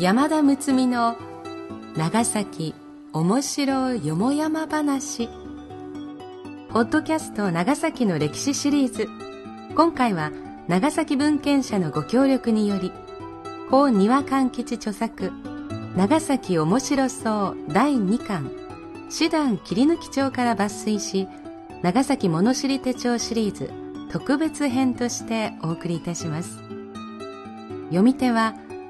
山田睦美の長崎面白よもやま話。ポッドキャスト長崎の歴史シリーズ。今回は長崎文献社のご協力により高庭勘吉著作長崎面白そう第2巻師団切り抜き帳から抜粋し長崎物知り手帳シリーズ特別編としてお送りいたします。読み手は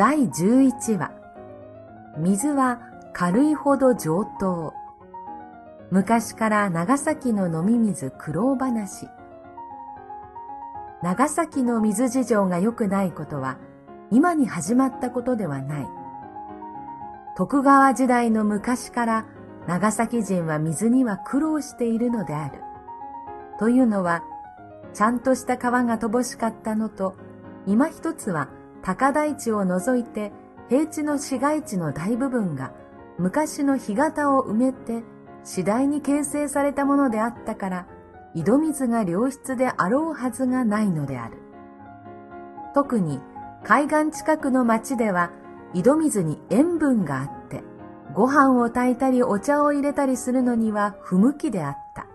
第11話。水は軽いほど上等。昔から長崎の飲み水苦労話。長崎の水事情が良くないことは今に始まったことではない。徳川時代の昔から長崎人は水には苦労しているのである。というのはちゃんとした川が乏しかったのと今一つは高台地を除いて平地の市街地の大部分が昔の干潟を埋めて次第に形成されたものであったから井戸水が良質であろうはずがないのである。特に海岸近くの町では井戸水に塩分があってご飯を炊いたりお茶を入れたりするのには不向きであった。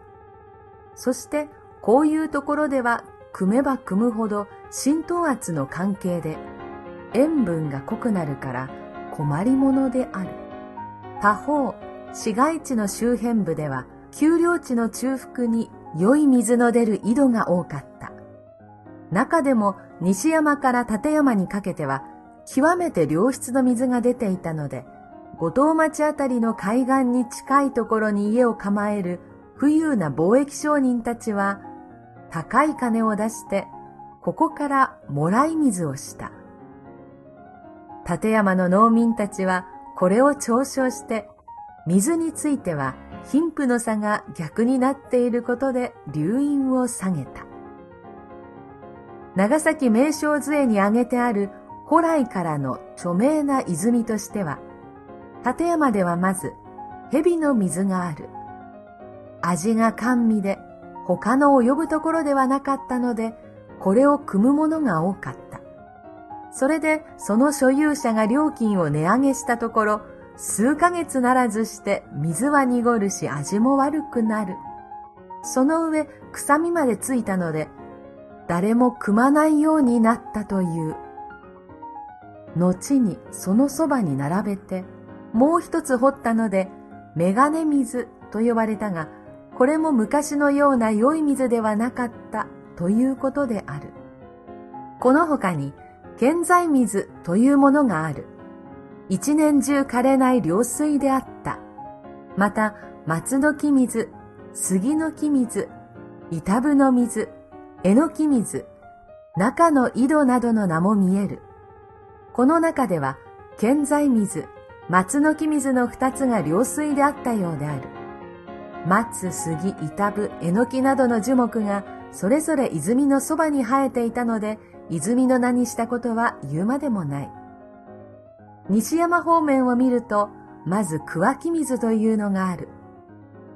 そしてこういうところでは汲めば汲むほど浸透圧の関係で塩分が濃くなるから困りものである。他方、市街地の周辺部では、丘陵地の中腹に良い水の出る井戸が多かった。中でも西山から立山にかけては、極めて良質の水が出ていたので、五島町あたりの海岸に近いところに家を構える富裕な貿易商人たちは、高い金を出して、ここからもらい水をした。立山の農民たちはこれを嘲笑して、水については貧富の差が逆になっていることで流飲を下げた。長崎名称図に挙げてある古来からの著名な泉としては、立山ではまず蛇の水がある。味が甘味で他の及ぶところではなかったので、これを汲むものが多かった。それでその所有者が料金を値上げしたところ、数ヶ月ならずして水は濁るし味も悪くなる。その上、臭みまでついたので、誰も汲まないようになったという。後にそのそばに並べて、もう一つ掘ったので、メガネ水と呼ばれたが、これも昔のような良い水ではなかったということである。この他に、建材水というものがある。一年中枯れない良水であった。また、松の木水、杉の木水、板部の水、えのき水、中の井戸などの名も見える。この中では、建材水、松の木水の二つが良水であったようである。松、杉、板部、えのきなどの樹木がそれぞれ泉のそばに生えていたので、泉の名にしたことは言うまでもない。西山方面を見ると、まず桑木水というのがある。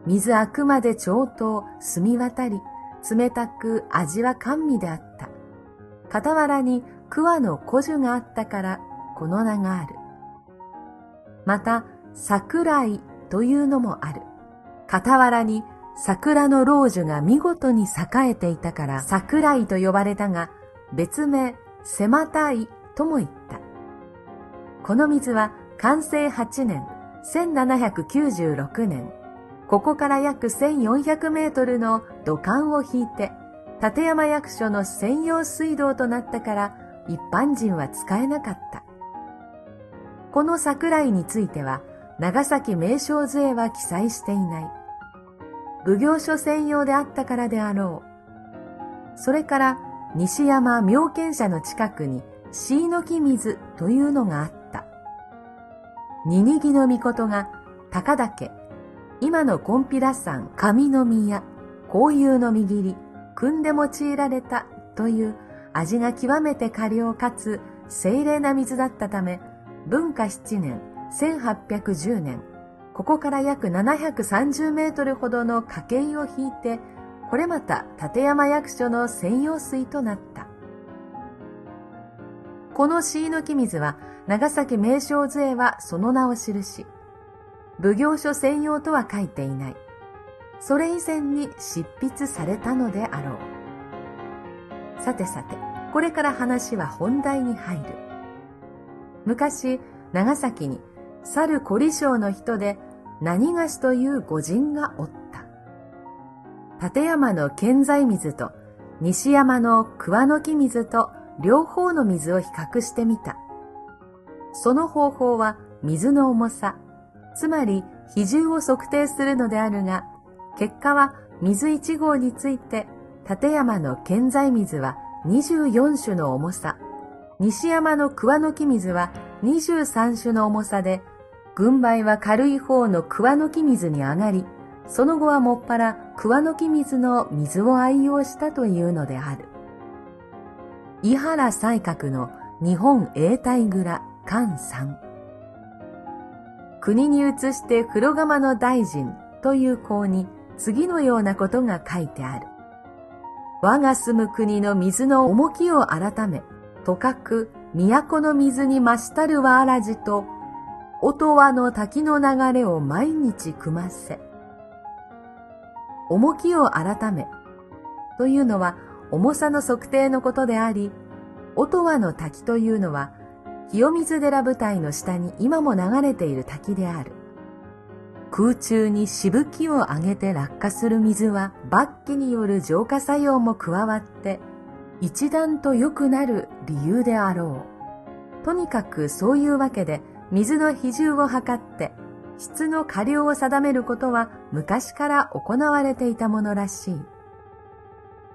水あくまで上等、澄み渡り、冷たく味は甘味であった。傍らに桑の古樹があったから、この名がある。また、桜井というのもある。傍らに桜の老樹が見事に栄えていたから桜井と呼ばれたが、別名、狭たいとも言った。この水は完成8年、1796年、ここから約1400メートルの土管を引いて、立山役所の専用水道となったから一般人は使えなかった。この桜井については、長崎名称図へは記載していない。奉行所専用であったからであろう。それから、西山妙見社の近くに、椎の木水というのがあった。二にぎの御事が、高岳、今のコンピラ山上宮、紅葉の右切り、組んで用いられたという味が極めて過量かつ精霊な水だったため、文化七年、1810年、ここから約730メートルほどの家計を引いて、これまた立山役所の専用水となった。この椎の木水は長崎名称図へはその名を記し、奉行所専用とは書いていない。それ以前に執筆されたのであろう。さてさて、これから話は本題に入る。昔、長崎に猿小利省の人で何菓子という御人がおった。立山の健在水と西山の桑の木水と両方の水を比較してみた。その方法は水の重さ、つまり比重を測定するのであるが、結果は水1号について、立山の健在水は24種の重さ、西山の桑の木水は23種の重さで、軍配は軽い方の桑の木水に上がり、その後はもっぱら桑の木水の水を愛用したというのである。伊原西閣の日本永代蔵関三。国に移して風呂釜の大臣という項に次のようなことが書いてある。我が住む国の水の重きを改め、とかく都の水に増したるはあらじと、音羽の滝の流れを毎日組ませ。重きを改め、というのは重さの測定のことであり、音羽の滝というのは、清水寺舞台の下に今も流れている滝である。空中にしぶきを上げて落下する水は、罰気による浄化作用も加わって、一段と良くなる理由であろう。とにかくそういうわけで、水の比重を測って、質の過量を定めることは昔から行われていたものらしい。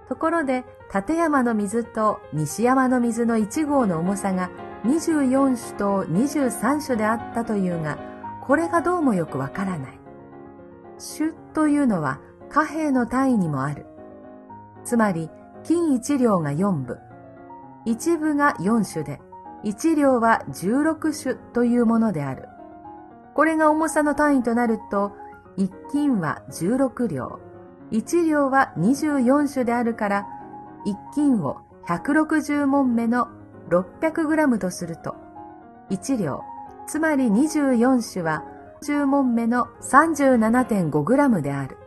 ところで、立山の水と西山の水の1号の重さが24種と23種であったというが、これがどうもよくわからない。種というのは貨幣の単位にもある。つまり、金1両が4部、1部が4種で、1両は16種というものである。これが重さの単位となると、1金は16両、1両は24種であるから、1金を160問目の 600g とすると、1両、つまり24種は10問目の 37.5g である。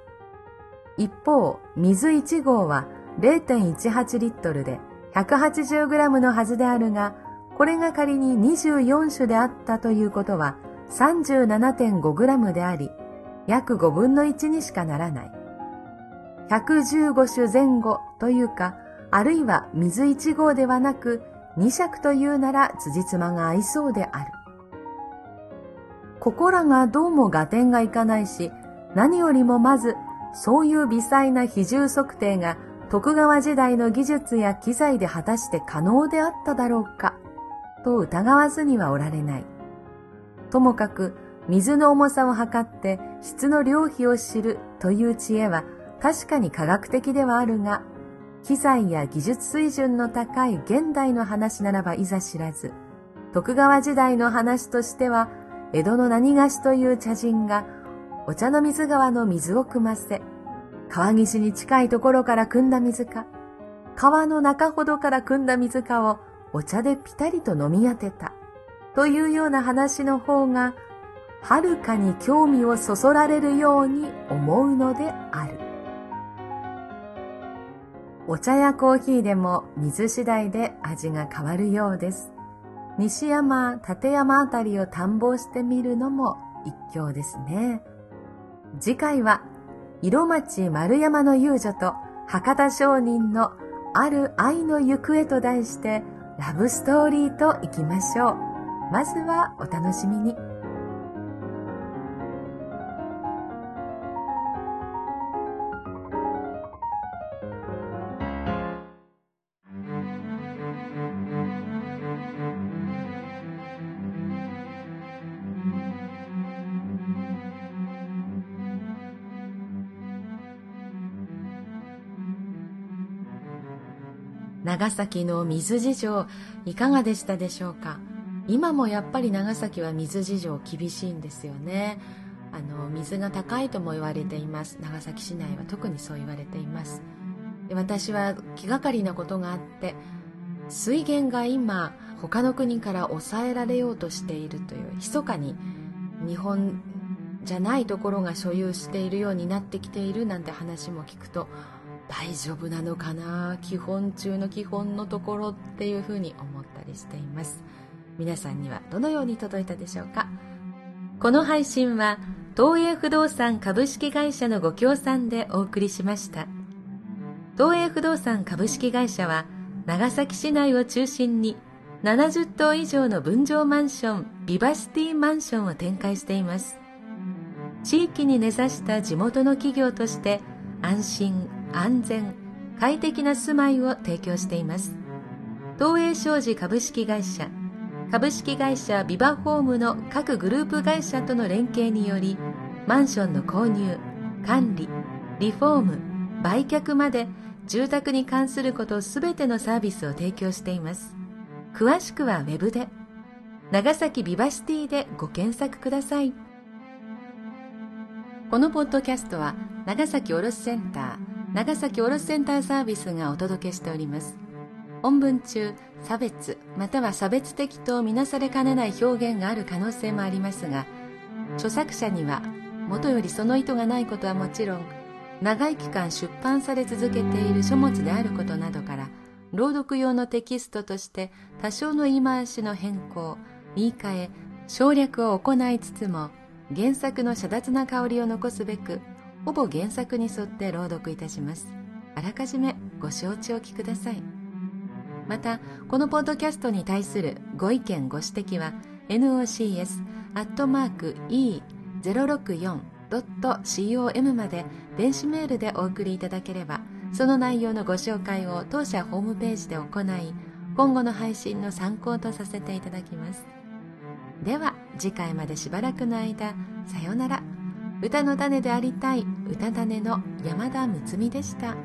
一方、水1号は0.18リットルで 180g のはずであるが、これが仮に24種であったということは 37.5g であり、約5分の1にしかならない。115種前後というか、あるいは水1号ではなく、2尺というなら辻褄が合いそうである。ここらがどうも合点がいかないし、何よりもまず、そういう微細な比重測定が徳川時代の技術や機材で果たして可能であっただろうか、と疑わずにはおられない。ともかく、水の重さを測って質の量比を知るという知恵は確かに科学的ではあるが、機材や技術水準の高い現代の話ならばいざ知らず、徳川時代の話としては江戸の何菓子という茶人が、お茶の水川の水を汲ませ、川岸に近いところから汲んだ水か、川の中ほどから汲んだ水かをお茶でぴたりと飲み当てた、というような話の方が、はるかに興味をそそられるように思うのである。お茶やコーヒーでも水次第で味が変わるようです。西山、立山あたりを探訪してみるのも一興ですね。次回は、色町丸山の遊女と博多商人のある愛の行方と題してラブストーリーと行きましょう。まずはお楽しみに。長崎の水事情いかがでしたでしょうか？今もやっぱり長崎は水事情厳しいんですよね。あの水が高いとも言われています。長崎市内は特にそう言われています。で私は気がかりなことがあって水源が今他の国から抑えられようとしているという密かに日本じゃないところが所有しているようになってきているなんて話も聞くと大丈夫なのかな？基本中の基本のところっていうふうに思ったりしています。皆さんにはどのように届いたでしょうか？この配信は東映不動産株式会社のご協賛でお送りしました。東映不動産株式会社は長崎市内を中心に70棟以上の分譲マンションビバシティマンションを展開しています。地域に根ざした地元の企業として安心安全快適な住まいを提供しています。東映商事株式会社株式会社ビバホームの各グループ会社との連携によりマンションの購入管理リフォーム売却まで住宅に関することすべてのサービスを提供しています。詳しくはウェブで長崎ビバシティでご検索ください。このポッドキャストは長崎卸センター長崎卸センターサービスがお届けしております。本文中差別または差別的とみなされかねない表現がある可能性もありますが著作者にはもとよりその意図がないことはもちろん長い期間出版され続けている書物であることなどから朗読用のテキストとして多少の言い回しの変更言い換え省略を行いつつも原作の遮奪な香りを残すべくほぼ原作に沿って朗読いたします。あらかじめご承知おきください。またこのポッドキャストに対するご意見ご指摘は nocs.e064.com まで電子メールでお送りいただければその内容のご紹介を当社ホームページで行い今後の配信の参考とさせていただきますでは次回までしばらくの間さようなら歌の種でありたい歌種の山田睦美でした。